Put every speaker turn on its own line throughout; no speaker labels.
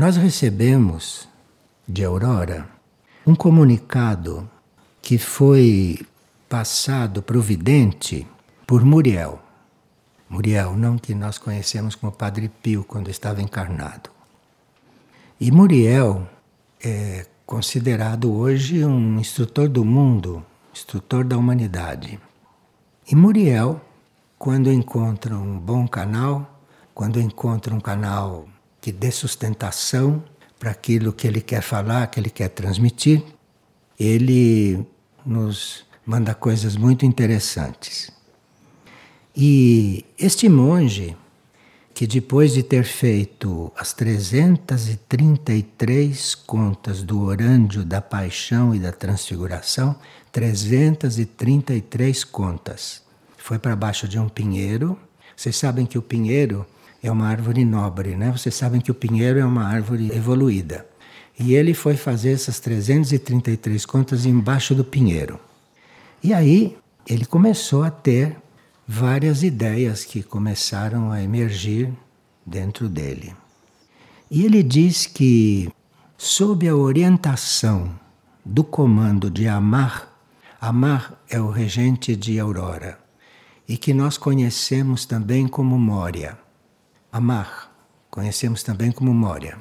Nós recebemos de Aurora um comunicado que foi passado providente por Muriel. Muriel, não que nós conhecemos como Padre Pio quando estava encarnado. E Muriel é considerado hoje um instrutor do mundo, instrutor da humanidade. E Muriel, quando encontra um bom canal, quando encontra um canal que dê sustentação para aquilo que ele quer falar, que ele quer transmitir, ele nos manda coisas muito interessantes. E este monge, que depois de ter feito as 333 contas do orândio da paixão e da transfiguração, 333 contas, foi para baixo de um pinheiro. Vocês sabem que o pinheiro é uma árvore nobre, né? Vocês sabem que o pinheiro é uma árvore evoluída. E ele foi fazer essas 333 contas embaixo do pinheiro. E aí ele começou a ter várias ideias que começaram a emergir dentro dele. E ele diz que, sob a orientação do comando de Amar, Amar é o regente de Aurora, e que nós conhecemos também como Mória. Amar, conhecemos também como Mória.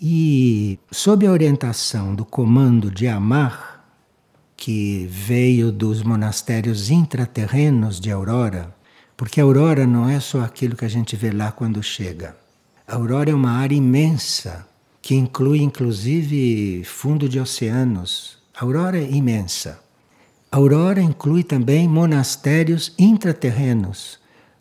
E, sob a orientação do comando de Amar, que veio dos monastérios intraterrenos de Aurora, porque Aurora não é só aquilo que a gente vê lá quando chega. A Aurora é uma área imensa, que inclui inclusive fundo de oceanos. A Aurora é imensa. A Aurora inclui também monastérios intraterrenos,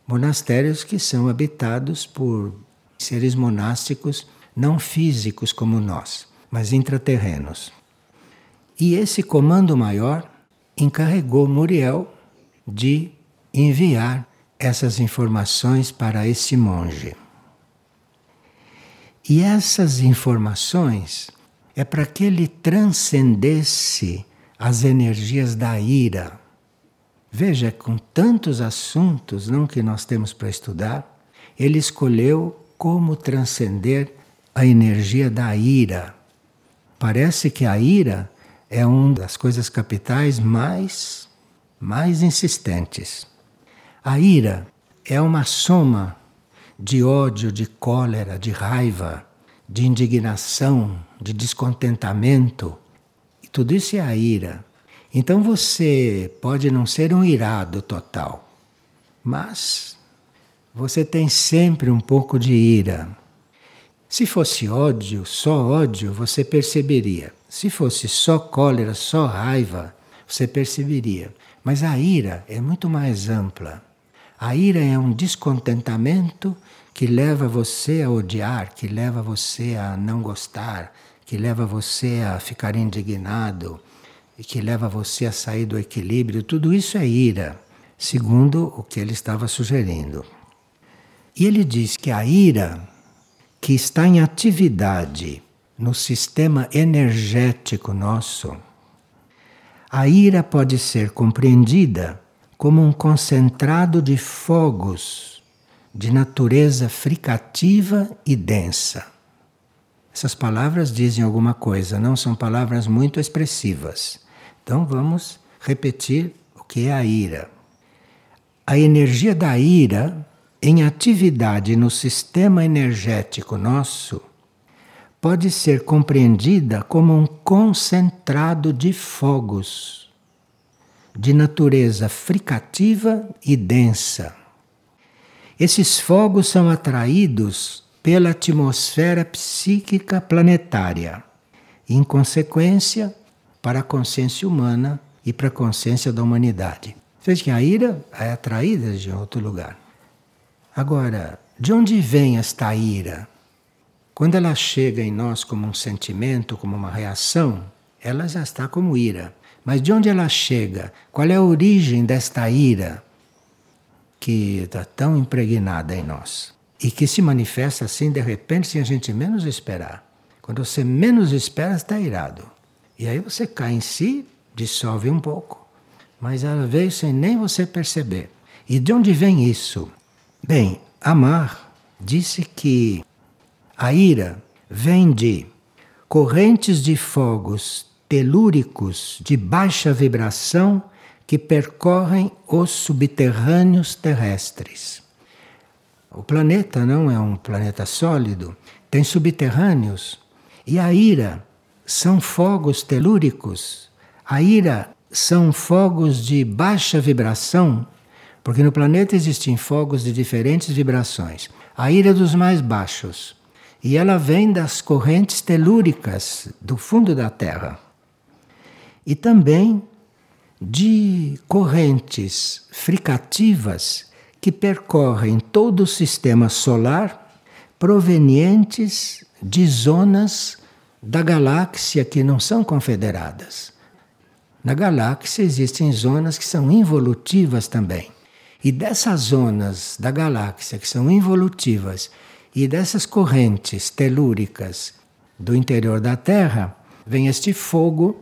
monastérios que são habitados por seres monásticos não físicos como nós, mas intraterrenos. E esse comando maior encarregou Muriel de enviar essas informações para esse monge. E essas informações é para que ele transcendesse as energias da ira. Veja, com tantos assuntos não que nós temos para estudar, ele escolheu como transcender a energia da ira. Parece que a ira é uma das coisas capitais mais, mais insistentes. A ira é uma soma de ódio, de cólera, de raiva, de indignação, de descontentamento. E tudo isso é a ira. Então você pode não ser um irado total, mas você tem sempre um pouco de ira. Se fosse ódio, só ódio, você perceberia. Se fosse só cólera, só raiva, você perceberia. Mas a ira é muito mais ampla. A ira é um descontentamento que leva você a odiar, que leva você a não gostar, que leva você a ficar indignado, e que leva você a sair do equilíbrio. Tudo isso é ira, segundo o que ele estava sugerindo. E ele diz que a ira que está em atividade no sistema energético nosso, a ira pode ser compreendida como um concentrado de fogos de natureza fricativa e densa. Essas palavras dizem alguma coisa, não são palavras muito expressivas. Então vamos repetir o que é a ira. A energia da ira em atividade no sistema energético nosso pode ser compreendida como um concentrado de fogos de natureza fricativa e densa. Esses fogos são atraídos pela atmosfera psíquica planetária, em consequência, para a consciência humana e para a consciência da humanidade. Veja que a ira é atraída de outro lugar. Agora, de onde vem esta ira? Quando ela chega em nós como um sentimento, como uma reação, ela já está como ira. Mas de onde ela chega? Qual é a origem desta ira que está tão impregnada em nós? E que se manifesta assim de repente, sem a gente menos esperar. Quando você menos espera, está irado. E aí você cai em si, dissolve um pouco. Mas ela veio sem nem você perceber. E de onde vem isso? Bem, Amar disse que a ira vem de correntes de fogos telúricos de baixa vibração que percorrem os subterrâneos terrestres. O planeta não é um planeta sólido, tem subterrâneos. E a ira são fogos telúricos. A ira são fogos de baixa vibração, porque no planeta existem fogos de diferentes vibrações. A ira dos mais baixos. E ela vem das correntes telúricas do fundo da Terra. E também de correntes fricativas que percorrem todo o sistema solar provenientes de zonas da galáxia que não são confederadas. Na galáxia existem zonas que são involutivas também. E dessas zonas da galáxia que são involutivas e dessas correntes telúricas do interior da Terra, vem este fogo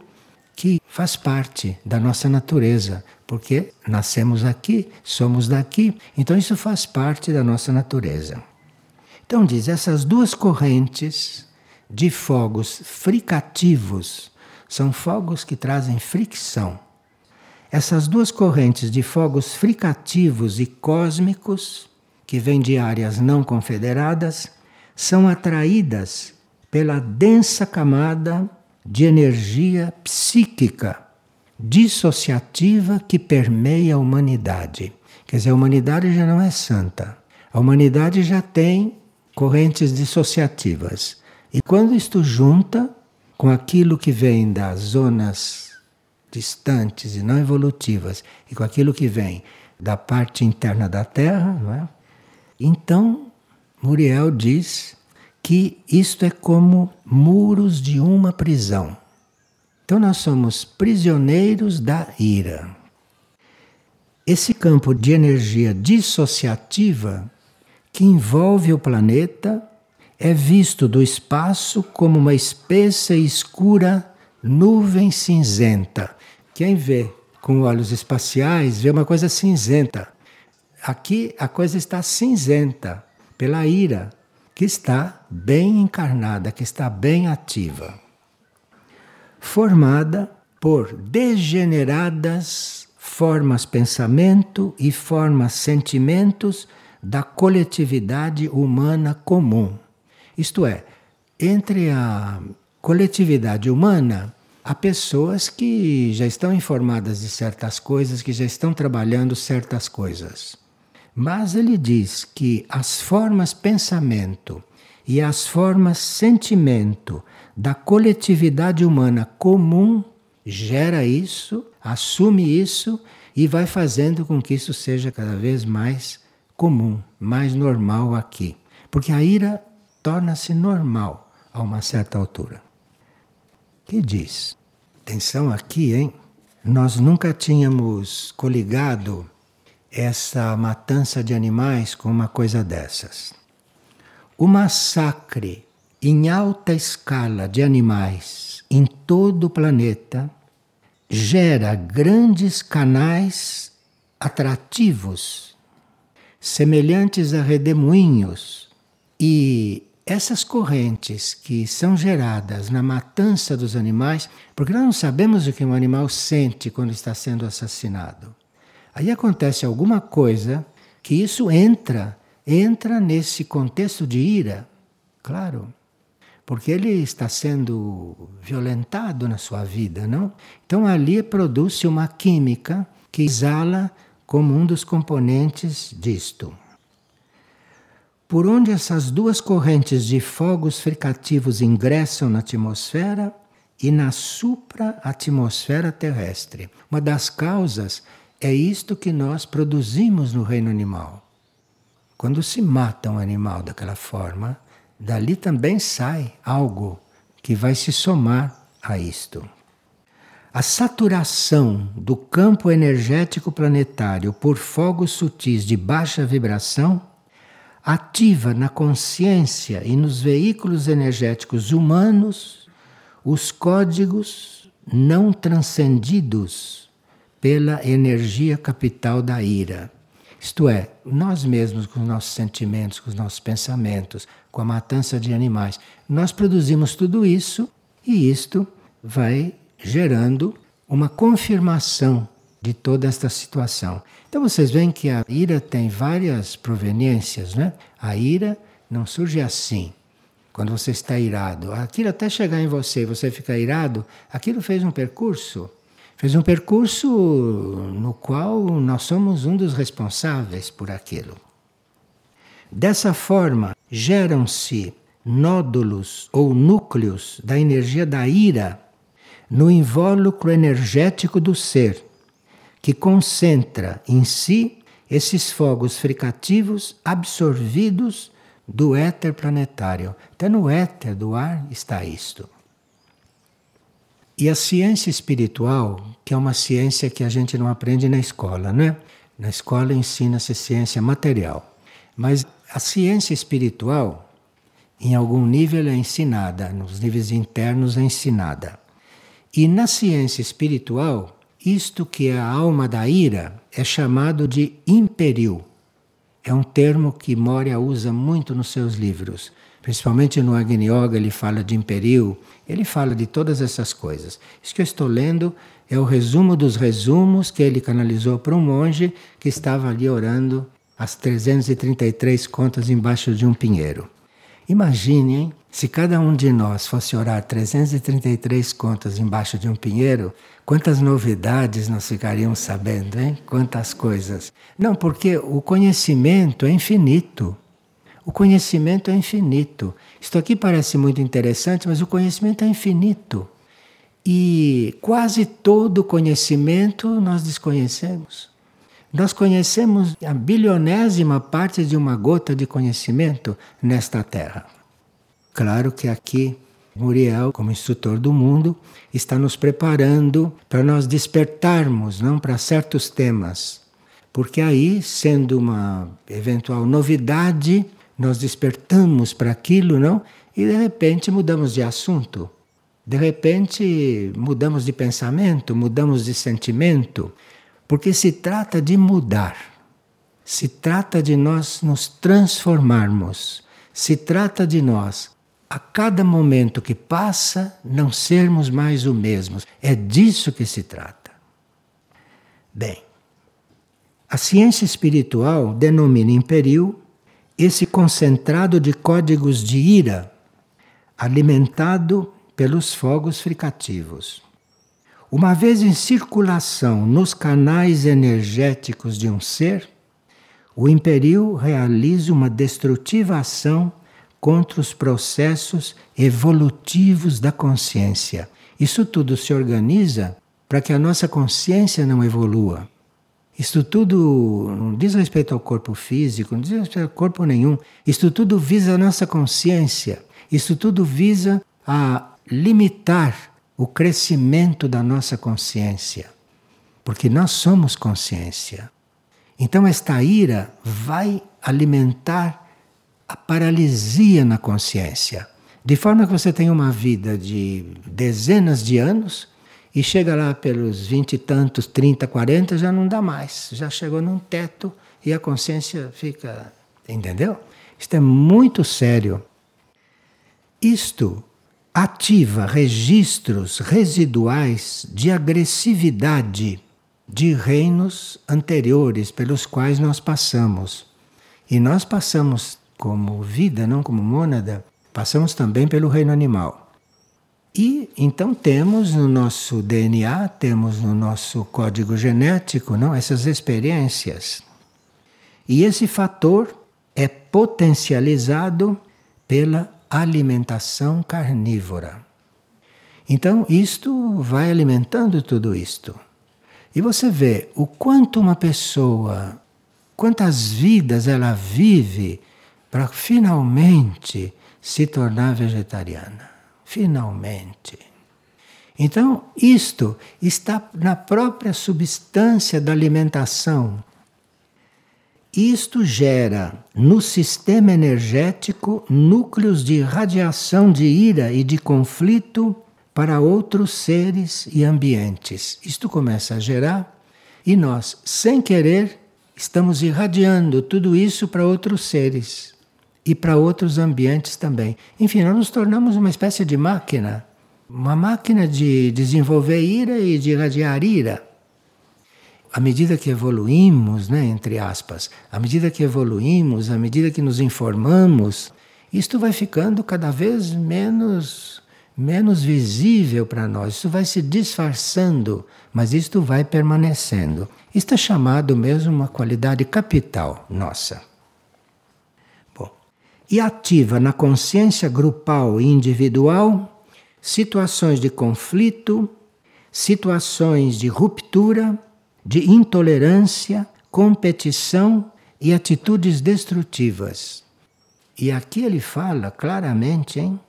que faz parte da nossa natureza, porque nascemos aqui, somos daqui, então isso faz parte da nossa natureza. Então diz, essas duas correntes de fogos fricativos são fogos que trazem fricção. Essas duas correntes de fogos fricativos e cósmicos, que vêm de áreas não confederadas, são atraídas pela densa camada de energia psíquica dissociativa que permeia a humanidade. Quer dizer, a humanidade já não é santa. A humanidade já tem correntes dissociativas. E quando isto junta com aquilo que vem das zonas distantes e não evolutivas e com aquilo que vem da parte interna da Terra, é? então Muriel diz que isto é como muros de uma prisão. Então nós somos prisioneiros da ira. Esse campo de energia dissociativa que envolve o planeta é visto do espaço como uma espessa e escura nuvem cinzenta. Quem vê com olhos espaciais vê uma coisa cinzenta. Aqui a coisa está cinzenta pela ira, que está bem encarnada, que está bem ativa. Formada por degeneradas formas pensamento e formas sentimentos da coletividade humana comum. Isto é, entre a coletividade humana, há pessoas que já estão informadas de certas coisas, que já estão trabalhando certas coisas. Mas ele diz que as formas pensamento e as formas sentimento da coletividade humana comum gera isso, assume isso e vai fazendo com que isso seja cada vez mais comum, mais normal aqui. Porque a ira torna-se normal a uma certa altura. Que diz? Atenção aqui, hein? Nós nunca tínhamos coligado essa matança de animais com uma coisa dessas. O massacre em alta escala de animais em todo o planeta gera grandes canais atrativos, semelhantes a redemoinhos, e essas correntes que são geradas na matança dos animais, porque nós não sabemos o que um animal sente quando está sendo assassinado. Aí acontece alguma coisa que isso entra, entra nesse contexto de ira, claro, porque ele está sendo violentado na sua vida, não? Então ali produz-se uma química que exala como um dos componentes disto. Por onde essas duas correntes de fogos fricativos ingressam na atmosfera e na supra-atmosfera terrestre. Uma das causas é isto que nós produzimos no reino animal. Quando se mata um animal daquela forma, dali também sai algo que vai se somar a isto. A saturação do campo energético planetário por fogos sutis de baixa vibração ativa na consciência e nos veículos energéticos humanos os códigos não transcendidos pela energia capital da ira. Isto é, nós mesmos, com os nossos sentimentos, com os nossos pensamentos, com a matança de animais, nós produzimos tudo isso e isto vai gerando uma confirmação de toda esta situação. Então vocês veem que a ira tem várias proveniências, né? A ira não surge assim. Quando você está irado, aquilo até chegar em você e você ficar irado, aquilo fez um percurso. Fez um percurso no qual nós somos um dos responsáveis por aquilo. Dessa forma, geram-se nódulos ou núcleos da energia da ira no invólucro energético do ser, que concentra em si esses fogos fricativos absorvidos do éter planetário. Até no éter do ar está isto. E a ciência espiritual, que é uma ciência que a gente não aprende na escola, né? Na escola ensina-se ciência material. Mas a ciência espiritual, em algum nível, é ensinada, nos níveis internos é ensinada. E na ciência espiritual, isto que é a alma da ira é chamado de imperial. É um termo que Moria usa muito nos seus livros. Principalmente no Agni Yoga ele fala de imperial, ele fala de todas essas coisas. Isso que eu estou lendo é o resumo dos resumos que ele canalizou para um monge que estava ali orando as 333 contas embaixo de um pinheiro. Imagine, hein? Se cada um de nós fosse orar 333 contas embaixo de um pinheiro, quantas novidades nós ficaríamos sabendo, hein? Quantas coisas. Não, porque o conhecimento é infinito. O conhecimento é infinito. Isto aqui parece muito interessante, mas o conhecimento é infinito. E quase todo conhecimento nós desconhecemos. Nós conhecemos a bilionésima parte de uma gota de conhecimento nesta Terra. Claro que aqui Muriel, como instrutor do mundo, está nos preparando para nós despertarmos, não para certos temas. Porque aí, sendo uma eventual novidade, nós despertamos para aquilo, não? E de repente mudamos de assunto. De repente mudamos de pensamento, mudamos de sentimento, porque se trata de mudar, se trata de nós nos transformarmos, se trata de nós, a cada momento que passa, não sermos mais o mesmos. É disso que se trata. Bem, a ciência espiritual denomina imperial esse concentrado de códigos de ira alimentado pelos fogos fricativos. Uma vez em circulação nos canais energéticos de um ser, o imperio realiza uma destrutiva ação contra os processos evolutivos da consciência. Isso tudo se organiza para que a nossa consciência não evolua. Isso tudo não diz respeito ao corpo físico, não diz respeito ao corpo nenhum. Isso tudo visa a nossa consciência. Isso tudo visa a limitar o crescimento da nossa consciência. Porque nós somos consciência. Então, esta ira vai alimentar a paralisia na consciência. De forma que você tem uma vida de dezenas de anos e chega lá pelos vinte e tantos, trinta, quarenta, já não dá mais. Já chegou num teto e a consciência fica. Entendeu? Isto é muito sério. Isto ativa registros residuais de agressividade de reinos anteriores pelos quais nós passamos. E nós passamos como vida, não como mônada, passamos também pelo reino animal. E então temos no nosso DNA, temos no nosso código genético, não essas experiências. E esse fator é potencializado pela alimentação carnívora. Então, isto vai alimentando tudo isto. E você vê o quanto uma pessoa, quantas vidas ela vive para finalmente se tornar vegetariana. Finalmente. Então, isto está na própria substância da alimentação isto gera no sistema energético núcleos de radiação de ira e de conflito para outros seres e ambientes. Isto começa a gerar e nós, sem querer, estamos irradiando tudo isso para outros seres e para outros ambientes também. Enfim, nós nos tornamos uma espécie de máquina, uma máquina de desenvolver ira e de irradiar ira. À medida que evoluímos, né, entre aspas, à medida que evoluímos, à medida que nos informamos, isto vai ficando cada vez menos menos visível para nós. Isso vai se disfarçando, mas isto vai permanecendo. Isto é chamado mesmo uma qualidade capital nossa. E ativa na consciência grupal e individual situações de conflito, situações de ruptura, de intolerância, competição e atitudes destrutivas. E aqui ele fala claramente, hein?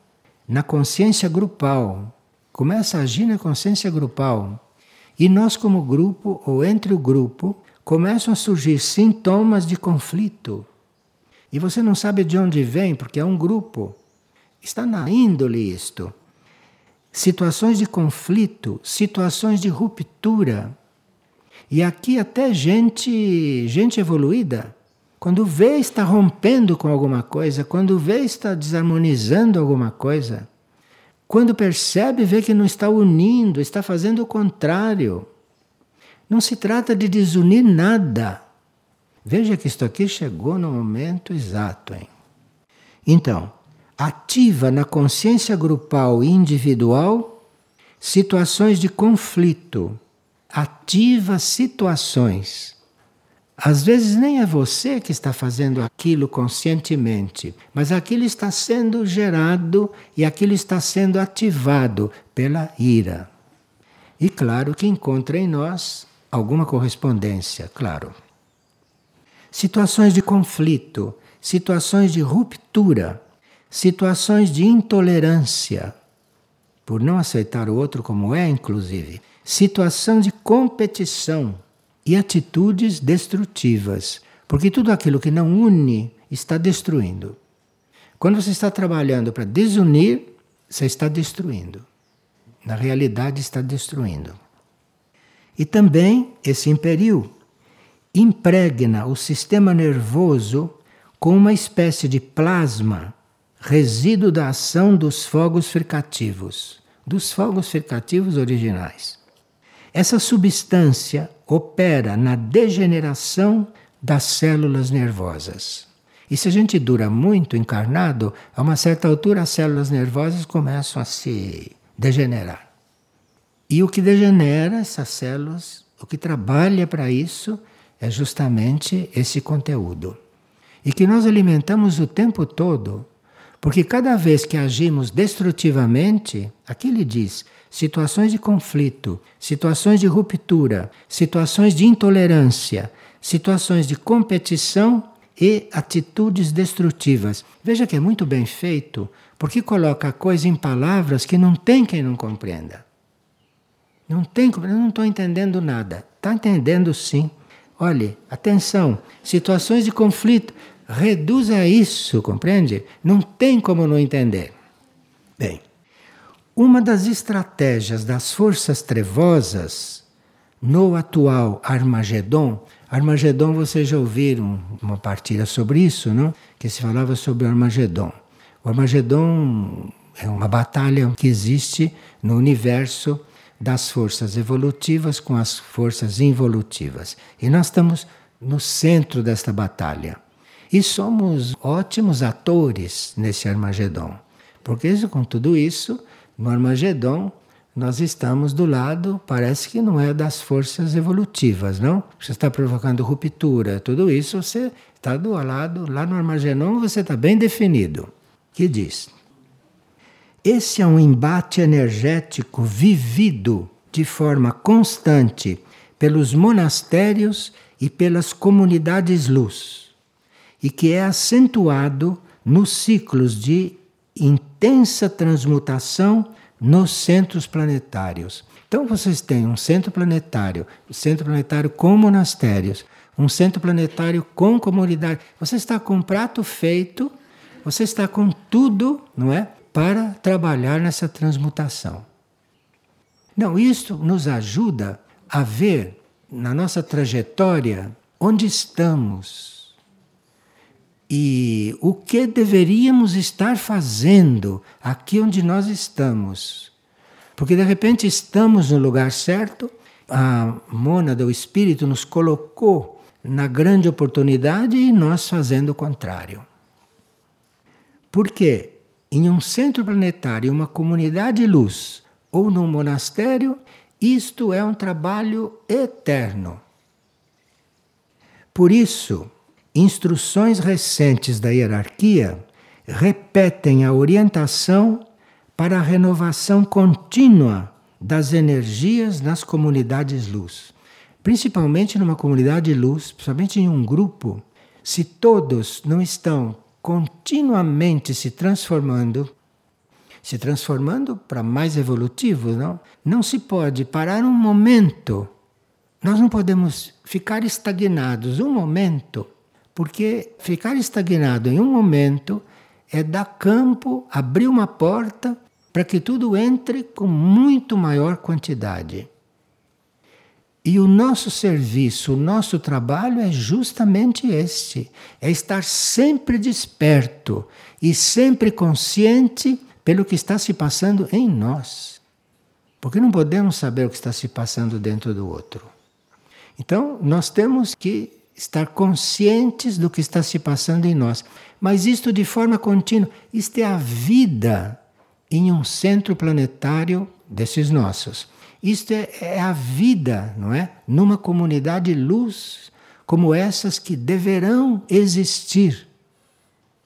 na consciência grupal. Começa a agir na consciência grupal. E nós, como grupo, ou entre o grupo, começam a surgir sintomas de conflito. E você não sabe de onde vem, porque é um grupo. Está na índole isto. Situações de conflito, situações de ruptura. E aqui até gente, gente evoluída, quando vê está rompendo com alguma coisa, quando vê está desarmonizando alguma coisa, quando percebe vê que não está unindo, está fazendo o contrário. Não se trata de desunir nada. Veja que isto aqui chegou no momento exato. Hein? Então, ativa na consciência grupal e individual situações de conflito. Ativa situações às vezes nem é você que está fazendo aquilo conscientemente, mas aquilo está sendo gerado e aquilo está sendo ativado pela ira. E claro que encontra em nós alguma correspondência, claro. Situações de conflito, situações de ruptura, situações de intolerância, por não aceitar o outro como é, inclusive, situação de competição e atitudes destrutivas, porque tudo aquilo que não une está destruindo. Quando você está trabalhando para desunir, você está destruindo. Na realidade, está destruindo. E também esse império impregna o sistema nervoso com uma espécie de plasma, resíduo da ação dos fogos fricativos, dos fogos fricativos originais. Essa substância opera na degeneração das células nervosas. E se a gente dura muito encarnado, a uma certa altura as células nervosas começam a se degenerar. E o que degenera essas células, o que trabalha para isso, é justamente esse conteúdo. E que nós alimentamos o tempo todo, porque cada vez que agimos destrutivamente, aqui ele diz, situações de conflito, situações de ruptura, situações de intolerância, situações de competição e atitudes destrutivas. Veja que é muito bem feito, porque coloca a coisa em palavras que não tem quem não compreenda. Não tem, eu não estou entendendo nada. Está entendendo sim. Olhe, atenção, situações de conflito, reduza isso, compreende? Não tem como não entender. Bem, uma das estratégias das forças trevosas no atual Armagedon, Armagedon vocês já ouviram uma partilha sobre isso, não? Que se falava sobre Armagedon. O Armagedon é uma batalha que existe no universo das forças evolutivas com as forças involutivas. E nós estamos no centro desta batalha. E somos ótimos atores nesse Armagedon. Porque com tudo isso, no Armagedon, nós estamos do lado, parece que não é das forças evolutivas, não? Você está provocando ruptura, tudo isso, você está do lado, lá no Armagedon você está bem definido. Que diz? Esse é um embate energético vivido de forma constante pelos monastérios e pelas comunidades luz, e que é acentuado nos ciclos de intensa transmutação nos centros planetários. Então vocês têm um centro planetário, um centro planetário com monastérios, um centro planetário com comunidade. Você está com um prato feito, você está com tudo, não é? Para trabalhar nessa transmutação. Não, isto nos ajuda a ver na nossa trajetória onde estamos e o que deveríamos estar fazendo aqui onde nós estamos. Porque de repente estamos no lugar certo, a mônada, o espírito, nos colocou na grande oportunidade e nós fazendo o contrário. Porque em um centro planetário, uma comunidade luz ou num monastério, isto é um trabalho eterno. Por isso, instruções recentes da hierarquia repetem a orientação para a renovação contínua das energias nas comunidades luz. Principalmente numa comunidade luz, principalmente em um grupo, se todos não estão continuamente se transformando, se transformando para mais evolutivo, não? Não se pode parar um momento. Nós não podemos ficar estagnados um momento, porque ficar estagnado em um momento é dar campo, abrir uma porta para que tudo entre com muito maior quantidade. E o nosso serviço, o nosso trabalho é justamente este: é estar sempre desperto e sempre consciente pelo que está se passando em nós. Porque não podemos saber o que está se passando dentro do outro. Então, nós temos que estar conscientes do que está se passando em nós. Mas isto de forma contínua, isto é a vida em um centro planetário desses nossos. Isto é, é a vida, não é? Numa comunidade luz como essas que deverão existir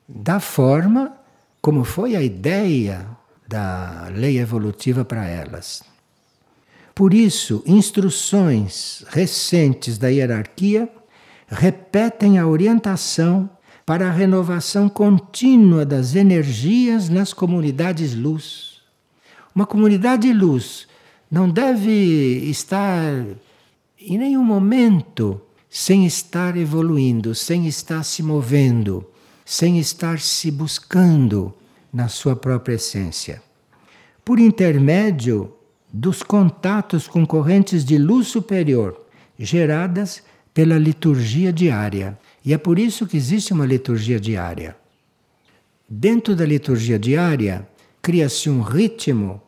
da forma como foi a ideia da lei evolutiva para elas. Por isso, instruções recentes da hierarquia repetem a orientação para a renovação contínua das energias nas comunidades luz. Uma comunidade luz não deve estar em nenhum momento sem estar evoluindo, sem estar se movendo, sem estar se buscando na sua própria essência. Por intermédio dos contatos com correntes de luz superior geradas pela liturgia diária. E é por isso que existe uma liturgia diária. Dentro da liturgia diária, cria-se um ritmo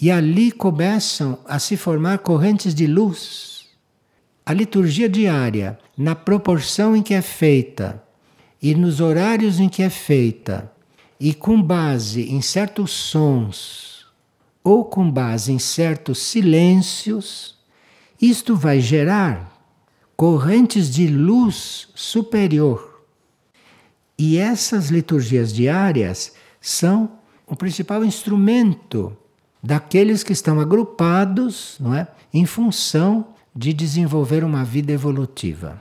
e ali começam a se formar correntes de luz. A liturgia diária, na proporção em que é feita e nos horários em que é feita, e com base em certos sons ou com base em certos silêncios, isto vai gerar correntes de luz superior. E essas liturgias diárias são o principal instrumento daqueles que estão agrupados não é, em função de desenvolver uma vida evolutiva.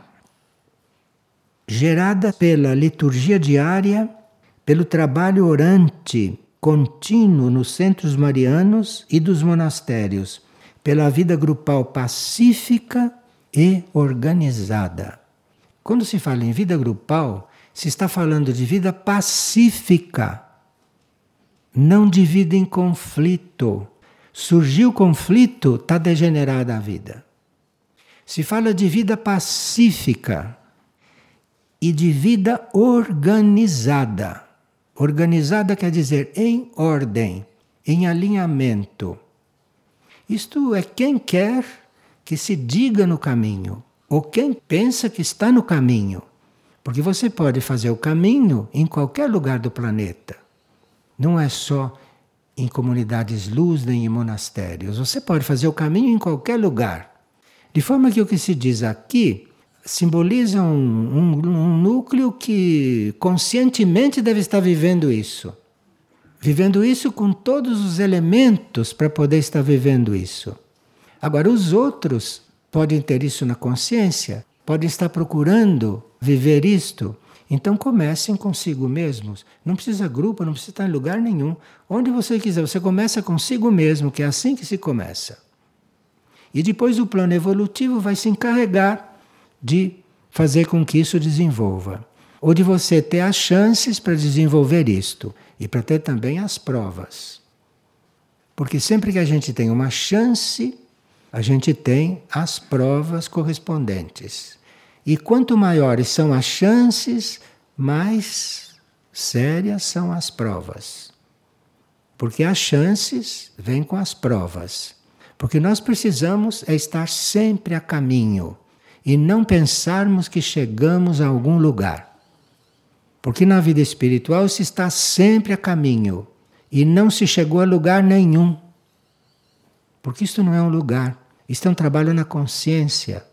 Gerada pela liturgia diária, pelo trabalho orante contínuo nos centros marianos e dos monastérios, pela vida grupal pacífica e organizada. Quando se fala em vida grupal, se está falando de vida pacífica não divide em conflito. Surgiu conflito, está degenerada a vida. Se fala de vida pacífica e de vida organizada. Organizada quer dizer em ordem, em alinhamento. Isto é quem quer que se diga no caminho, ou quem pensa que está no caminho. Porque você pode fazer o caminho em qualquer lugar do planeta. Não é só em comunidades luz nem em monastérios. Você pode fazer o caminho em qualquer lugar. De forma que o que se diz aqui simboliza um, um, um núcleo que conscientemente deve estar vivendo isso. Vivendo isso com todos os elementos para poder estar vivendo isso. Agora, os outros podem ter isso na consciência, podem estar procurando viver isto, então comecem consigo mesmos. Não precisa grupo, não precisa estar em lugar nenhum. Onde você quiser, você começa consigo mesmo, que é assim que se começa. E depois o plano evolutivo vai se encarregar de fazer com que isso desenvolva. Ou de você ter as chances para desenvolver isto e para ter também as provas. Porque sempre que a gente tem uma chance, a gente tem as provas correspondentes. E quanto maiores são as chances, mais sérias são as provas. Porque as chances vêm com as provas. Porque nós precisamos é estar sempre a caminho e não pensarmos que chegamos a algum lugar. Porque na vida espiritual se está sempre a caminho e não se chegou a lugar nenhum. Porque isto não é um lugar, isto é um trabalho na consciência.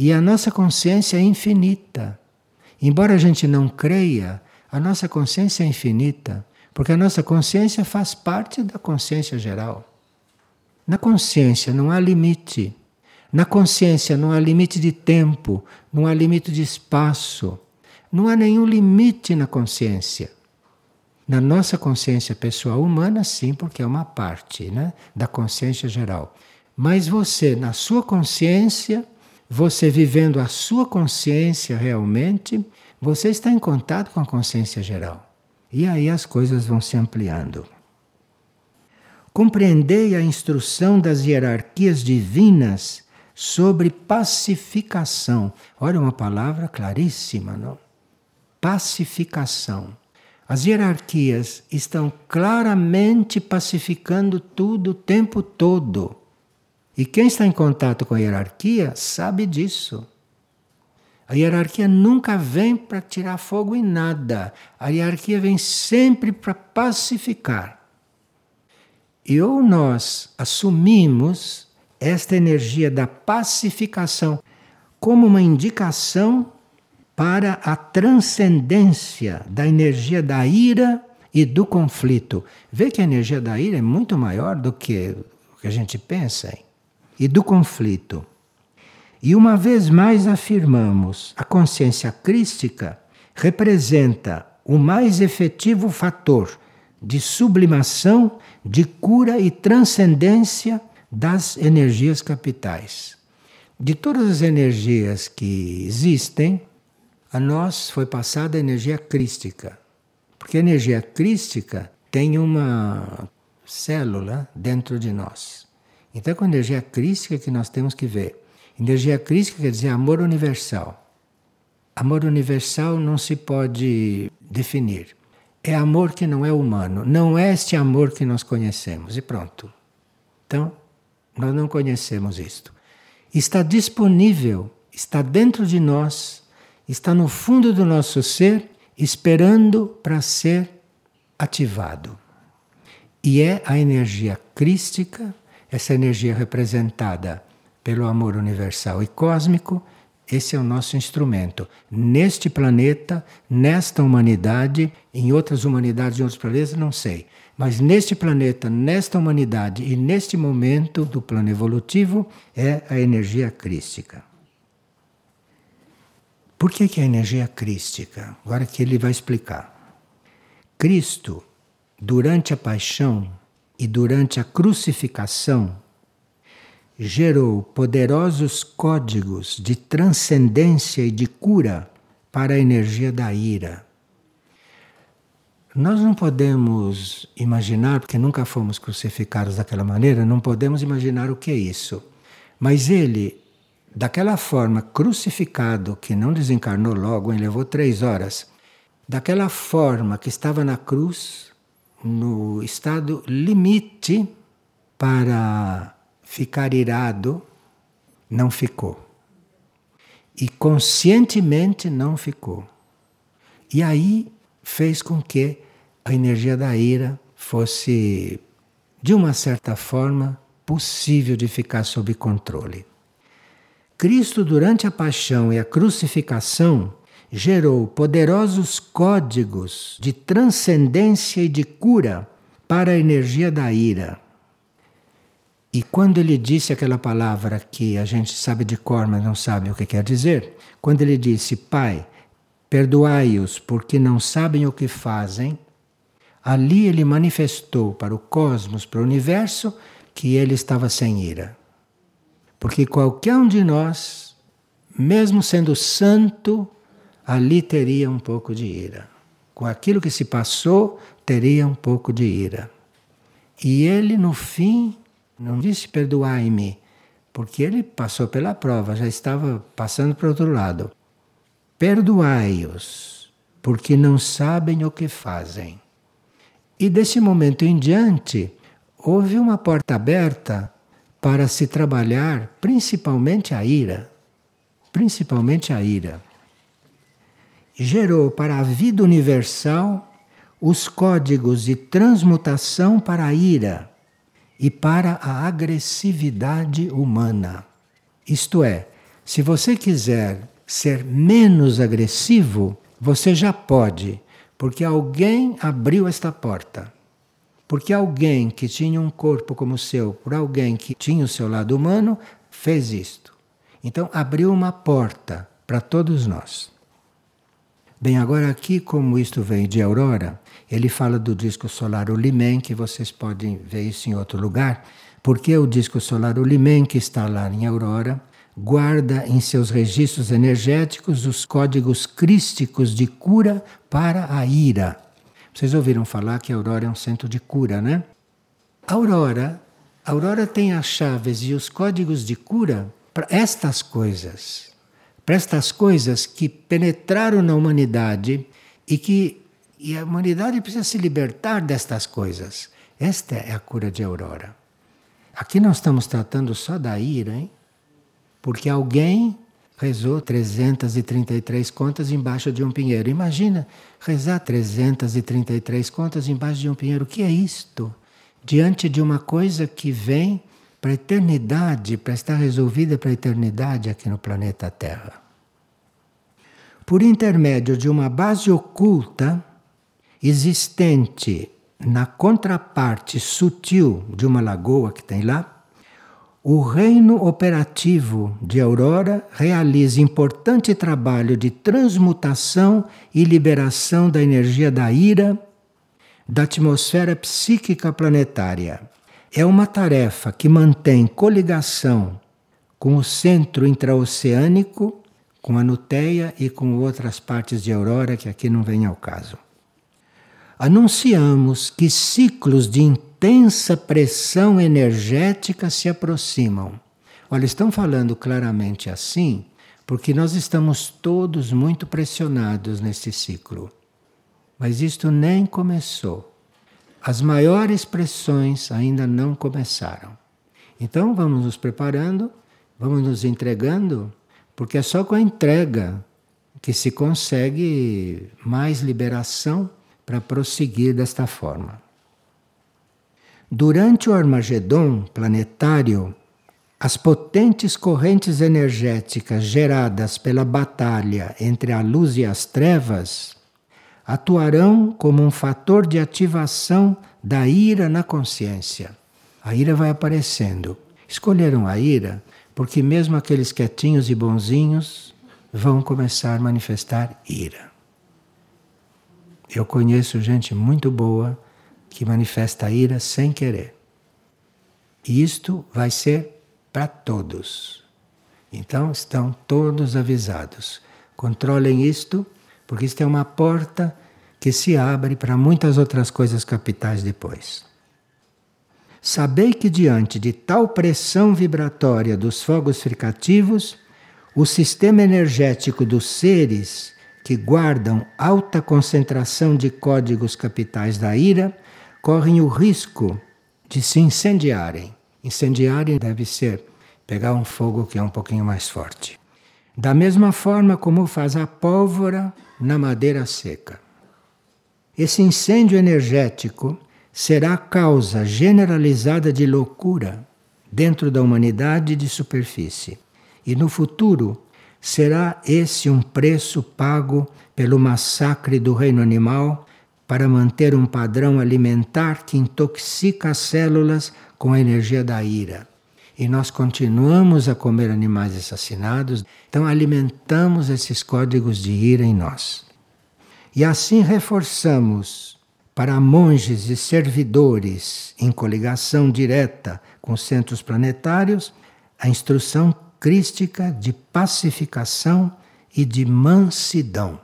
E a nossa consciência é infinita. Embora a gente não creia, a nossa consciência é infinita, porque a nossa consciência faz parte da consciência geral. Na consciência não há limite. Na consciência não há limite de tempo, não há limite de espaço. Não há nenhum limite na consciência. Na nossa consciência pessoal humana, sim, porque é uma parte né, da consciência geral. Mas você, na sua consciência, você vivendo a sua consciência realmente, você está em contato com a consciência geral. E aí as coisas vão se ampliando. Compreendei a instrução das hierarquias divinas sobre pacificação. Olha uma palavra claríssima, não? Pacificação. As hierarquias estão claramente pacificando tudo o tempo todo. E quem está em contato com a hierarquia sabe disso. A hierarquia nunca vem para tirar fogo em nada. A hierarquia vem sempre para pacificar. E ou nós assumimos esta energia da pacificação como uma indicação para a transcendência da energia da ira e do conflito. Vê que a energia da ira é muito maior do que o que a gente pensa, hein? E do conflito. E uma vez mais afirmamos, a consciência crística representa o mais efetivo fator de sublimação, de cura e transcendência das energias capitais. De todas as energias que existem, a nós foi passada a energia crística. Porque a energia crística tem uma célula dentro de nós. Então é com a energia crística que nós temos que ver. Energia crística quer dizer amor universal. Amor universal não se pode definir é amor que não é humano, não é este amor que nós conhecemos, e pronto. Então, nós não conhecemos isto. Está disponível, está dentro de nós, está no fundo do nosso ser, esperando para ser ativado. E é a energia crística, essa energia representada pelo amor universal e cósmico, esse é o nosso instrumento. Neste planeta, nesta humanidade, em outras humanidades, em outros planetas, não sei. Mas neste planeta, nesta humanidade e neste momento do plano evolutivo, é a energia crística. Por que, que é a energia crística? Agora que ele vai explicar. Cristo, durante a paixão e durante a crucificação, gerou poderosos códigos de transcendência e de cura para a energia da ira. Nós não podemos imaginar, porque nunca fomos crucificados daquela maneira, não podemos imaginar o que é isso. Mas ele, daquela forma, crucificado, que não desencarnou logo, ele levou três horas, daquela forma que estava na cruz, no estado limite para ficar irado, não ficou. E conscientemente não ficou. E aí fez com que a energia da ira fosse, de uma certa forma, possível de ficar sob controle. Cristo, durante a paixão e a crucificação, gerou poderosos códigos de transcendência e de cura para a energia da ira. E quando ele disse aquela palavra que a gente sabe de cor, mas não sabe o que quer dizer, quando ele disse, Pai, perdoai-os porque não sabem o que fazem, ali ele manifestou para o cosmos, para o universo, que ele estava sem ira. Porque qualquer um de nós, mesmo sendo santo, ali teria um pouco de ira. Com aquilo que se passou, teria um pouco de ira. E ele, no fim, não disse perdoai-me, porque ele passou pela prova, já estava passando para outro lado. perdoai-os, porque não sabem o que fazem. E desse momento em diante, houve uma porta aberta para se trabalhar principalmente a ira. Principalmente a ira. Gerou para a vida universal os códigos de transmutação para a ira e para a agressividade humana. Isto é, se você quiser ser menos agressivo, você já pode, porque alguém abriu esta porta. Porque alguém que tinha um corpo como o seu, por alguém que tinha o seu lado humano, fez isto. Então abriu uma porta para todos nós. Bem, agora aqui, como isto vem de Aurora, ele fala do disco solar Ulimen, que vocês podem ver isso em outro lugar, porque o disco solar Ulimen, que está lá em Aurora, guarda em seus registros energéticos os códigos crísticos de cura para a ira. Vocês ouviram falar que Aurora é um centro de cura, né? Aurora, Aurora tem as chaves e os códigos de cura para estas coisas. Para estas coisas que penetraram na humanidade e que e a humanidade precisa se libertar destas coisas. Esta é a cura de Aurora. Aqui nós estamos tratando só da ira, hein? Porque alguém rezou 333 contas embaixo de um pinheiro. Imagina rezar 333 contas embaixo de um pinheiro. O que é isto? Diante de uma coisa que vem para a eternidade, para estar resolvida para a eternidade aqui no planeta Terra. Por intermédio de uma base oculta, existente na contraparte sutil de uma lagoa que tem lá, o reino operativo de Aurora realiza importante trabalho de transmutação e liberação da energia da ira da atmosfera psíquica planetária. É uma tarefa que mantém coligação com o centro intraoceânico, com a Nuteia e com outras partes de Aurora que aqui não vem ao caso anunciamos que ciclos de intensa pressão energética se aproximam. Olha, estão falando claramente assim porque nós estamos todos muito pressionados nesse ciclo. Mas isto nem começou. As maiores pressões ainda não começaram. Então vamos nos preparando, vamos nos entregando, porque é só com a entrega que se consegue mais liberação para prosseguir desta forma. Durante o Armagedon planetário, as potentes correntes energéticas geradas pela batalha entre a luz e as trevas atuarão como um fator de ativação da ira na consciência. A ira vai aparecendo. Escolheram a ira porque, mesmo aqueles quietinhos e bonzinhos, vão começar a manifestar ira. Eu conheço gente muito boa que manifesta ira sem querer. E isto vai ser para todos. Então estão todos avisados. Controlem isto, porque isto é uma porta que se abre para muitas outras coisas capitais depois. Sabei que diante de tal pressão vibratória dos fogos fricativos, o sistema energético dos seres que guardam alta concentração de códigos capitais da ira correm o risco de se incendiarem. Incendiarem deve ser pegar um fogo que é um pouquinho mais forte. Da mesma forma como faz a pólvora na madeira seca. Esse incêndio energético será a causa generalizada de loucura dentro da humanidade de superfície. E no futuro, Será esse um preço pago pelo massacre do reino animal para manter um padrão alimentar que intoxica as células com a energia da ira? E nós continuamos a comer animais assassinados, então alimentamos esses códigos de ira em nós. E assim reforçamos para monges e servidores em coligação direta com centros planetários a instrução crística de pacificação e de mansidão.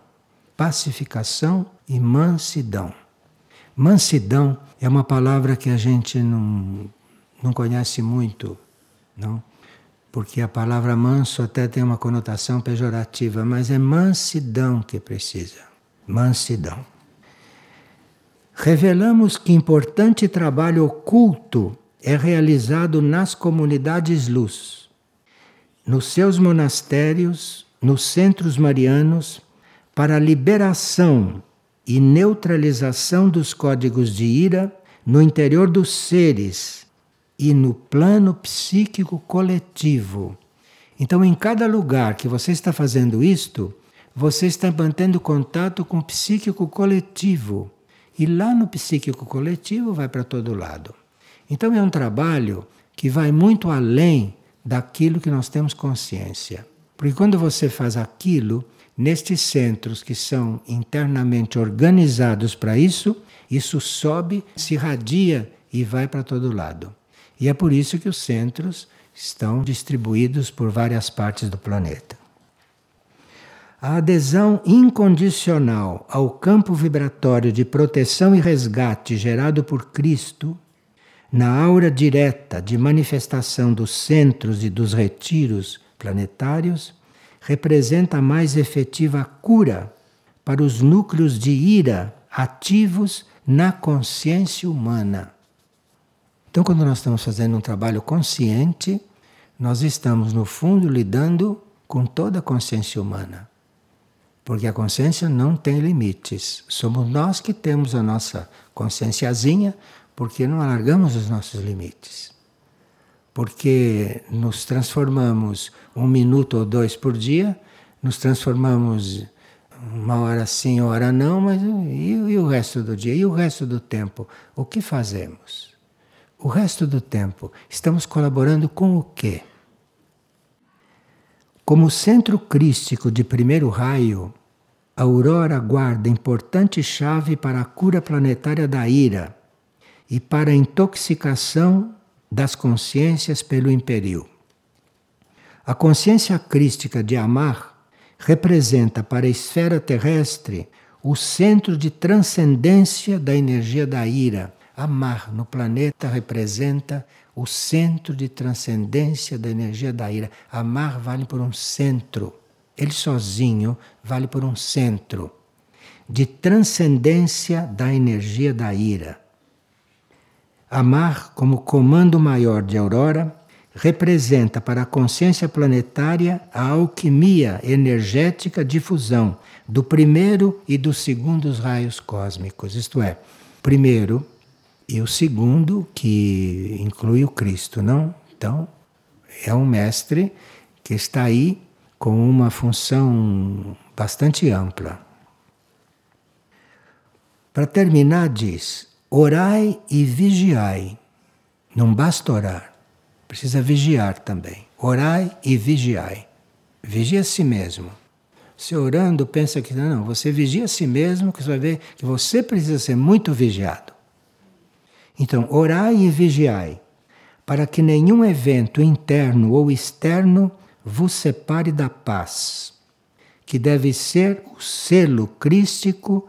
Pacificação e mansidão. Mansidão é uma palavra que a gente não, não conhece muito, não? porque a palavra manso até tem uma conotação pejorativa, mas é mansidão que precisa. Mansidão. Revelamos que importante trabalho oculto é realizado nas comunidades luz, nos seus monastérios, nos centros marianos, para a liberação e neutralização dos códigos de ira no interior dos seres e no plano psíquico coletivo. Então, em cada lugar que você está fazendo isto, você está mantendo contato com o psíquico coletivo. E lá no psíquico coletivo vai para todo lado. Então, é um trabalho que vai muito além daquilo que nós temos consciência. Porque quando você faz aquilo, nestes centros que são internamente organizados para isso, isso sobe, se irradia e vai para todo lado. E é por isso que os centros estão distribuídos por várias partes do planeta. A adesão incondicional ao campo vibratório de proteção e resgate gerado por Cristo, na aura direta de manifestação dos centros e dos retiros planetários, representa a mais efetiva cura para os núcleos de ira ativos na consciência humana. Então, quando nós estamos fazendo um trabalho consciente, nós estamos, no fundo, lidando com toda a consciência humana. Porque a consciência não tem limites. Somos nós que temos a nossa conscienciazinha, porque não alargamos os nossos limites. Porque nos transformamos um minuto ou dois por dia, nos transformamos uma hora sim, hora não, mas e, e o resto do dia? E o resto do tempo? O que fazemos? O resto do tempo, estamos colaborando com o quê? Como centro crístico de primeiro raio, a aurora guarda importante chave para a cura planetária da ira e para a intoxicação das consciências pelo imperio. A consciência crística de amar representa para a esfera terrestre o centro de transcendência da energia da ira, Amar no planeta representa o centro de transcendência da energia da ira. Amar vale por um centro. Ele sozinho vale por um centro de transcendência da energia da ira. Amar, como comando maior de Aurora, representa para a consciência planetária a alquimia energética de fusão do primeiro e dos segundos raios cósmicos. Isto é, primeiro, e o segundo, que inclui o Cristo, não? Então, é um mestre que está aí com uma função bastante ampla. Para terminar, diz: orai e vigiai. Não basta orar, precisa vigiar também. Orai e vigiai. Vigia a si mesmo. Se orando, pensa que não, você vigia a si mesmo, que você vai ver que você precisa ser muito vigiado. Então, orai e vigiai, para que nenhum evento interno ou externo vos separe da paz, que deve ser o selo crístico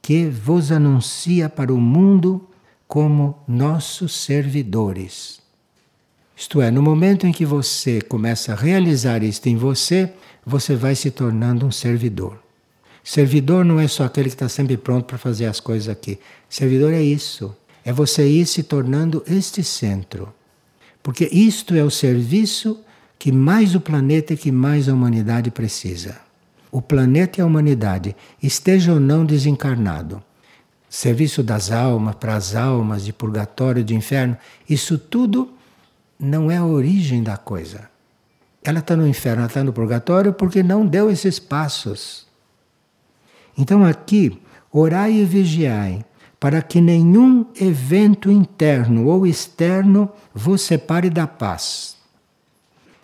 que vos anuncia para o mundo como nossos servidores. Isto é, no momento em que você começa a realizar isto em você, você vai se tornando um servidor. Servidor não é só aquele que está sempre pronto para fazer as coisas aqui. Servidor é isso é você ir se tornando este centro. Porque isto é o serviço que mais o planeta e que mais a humanidade precisa. O planeta e a humanidade, esteja ou não desencarnado. Serviço das almas, para as almas, de purgatório, de inferno, isso tudo não é a origem da coisa. Ela está no inferno, ela está no purgatório porque não deu esses passos. Então aqui, orai e vigiai, para que nenhum evento interno ou externo vos separe da paz,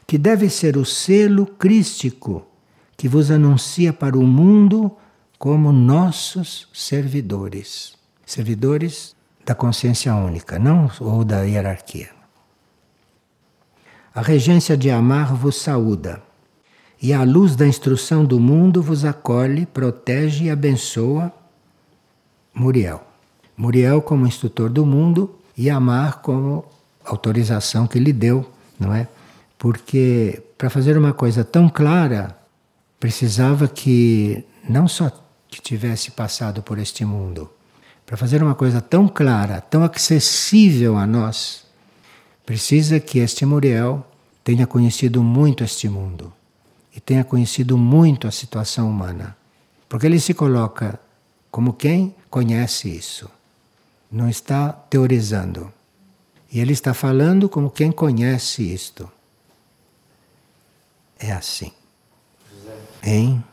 que deve ser o selo crístico que vos anuncia para o mundo como nossos servidores. Servidores da consciência única, não ou da hierarquia. A regência de amar vos saúda, e a luz da instrução do mundo vos acolhe, protege e abençoa. Muriel. Muriel como instrutor do mundo e Amar como autorização que lhe deu, não é? Porque para fazer uma coisa tão clara, precisava que não só que tivesse passado por este mundo, para fazer uma coisa tão clara, tão acessível a nós, precisa que este Muriel tenha conhecido muito este mundo e tenha conhecido muito a situação humana. Porque ele se coloca como quem conhece isso. Não está teorizando. E ele está falando como quem conhece isto. É assim.
José,
Hein?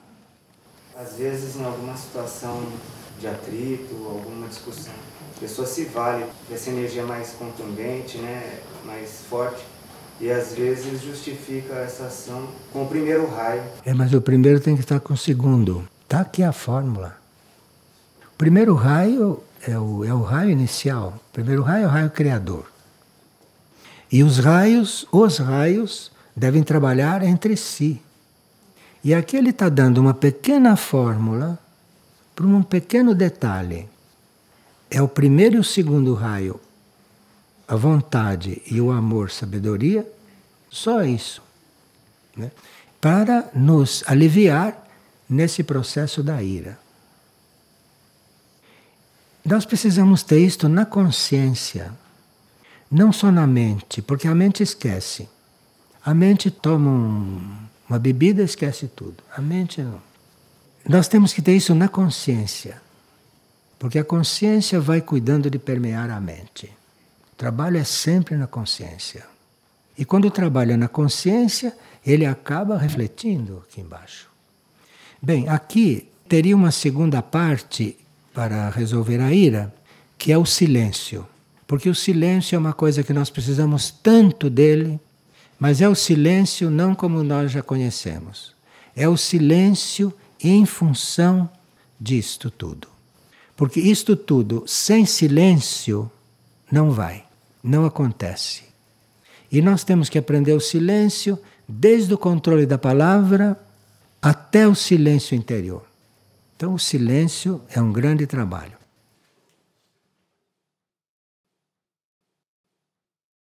às vezes em alguma situação de atrito, alguma discussão, a pessoa se vale dessa energia mais contundente, né, mais forte, e às vezes justifica essa ação com o primeiro raio.
É, mas o primeiro tem que estar com o segundo. Está aqui a fórmula. O primeiro raio é o, é o raio inicial. O primeiro raio é o raio criador. E os raios, os raios, devem trabalhar entre si. E aqui ele está dando uma pequena fórmula para um pequeno detalhe. É o primeiro e o segundo raio, a vontade e o amor, sabedoria, só isso. Né? Para nos aliviar nesse processo da ira. Nós precisamos ter isto na consciência, não só na mente, porque a mente esquece. A mente toma um, uma bebida e esquece tudo. A mente não. Nós temos que ter isso na consciência, porque a consciência vai cuidando de permear a mente. O trabalho é sempre na consciência. E quando trabalha na consciência, ele acaba refletindo aqui embaixo. Bem, aqui teria uma segunda parte para resolver a ira, que é o silêncio. Porque o silêncio é uma coisa que nós precisamos tanto dele, mas é o silêncio não como nós já conhecemos. É o silêncio em função disto tudo. Porque isto tudo sem silêncio não vai, não acontece. E nós temos que aprender o silêncio desde o controle da palavra até o silêncio interior. Então, o silêncio é um grande trabalho.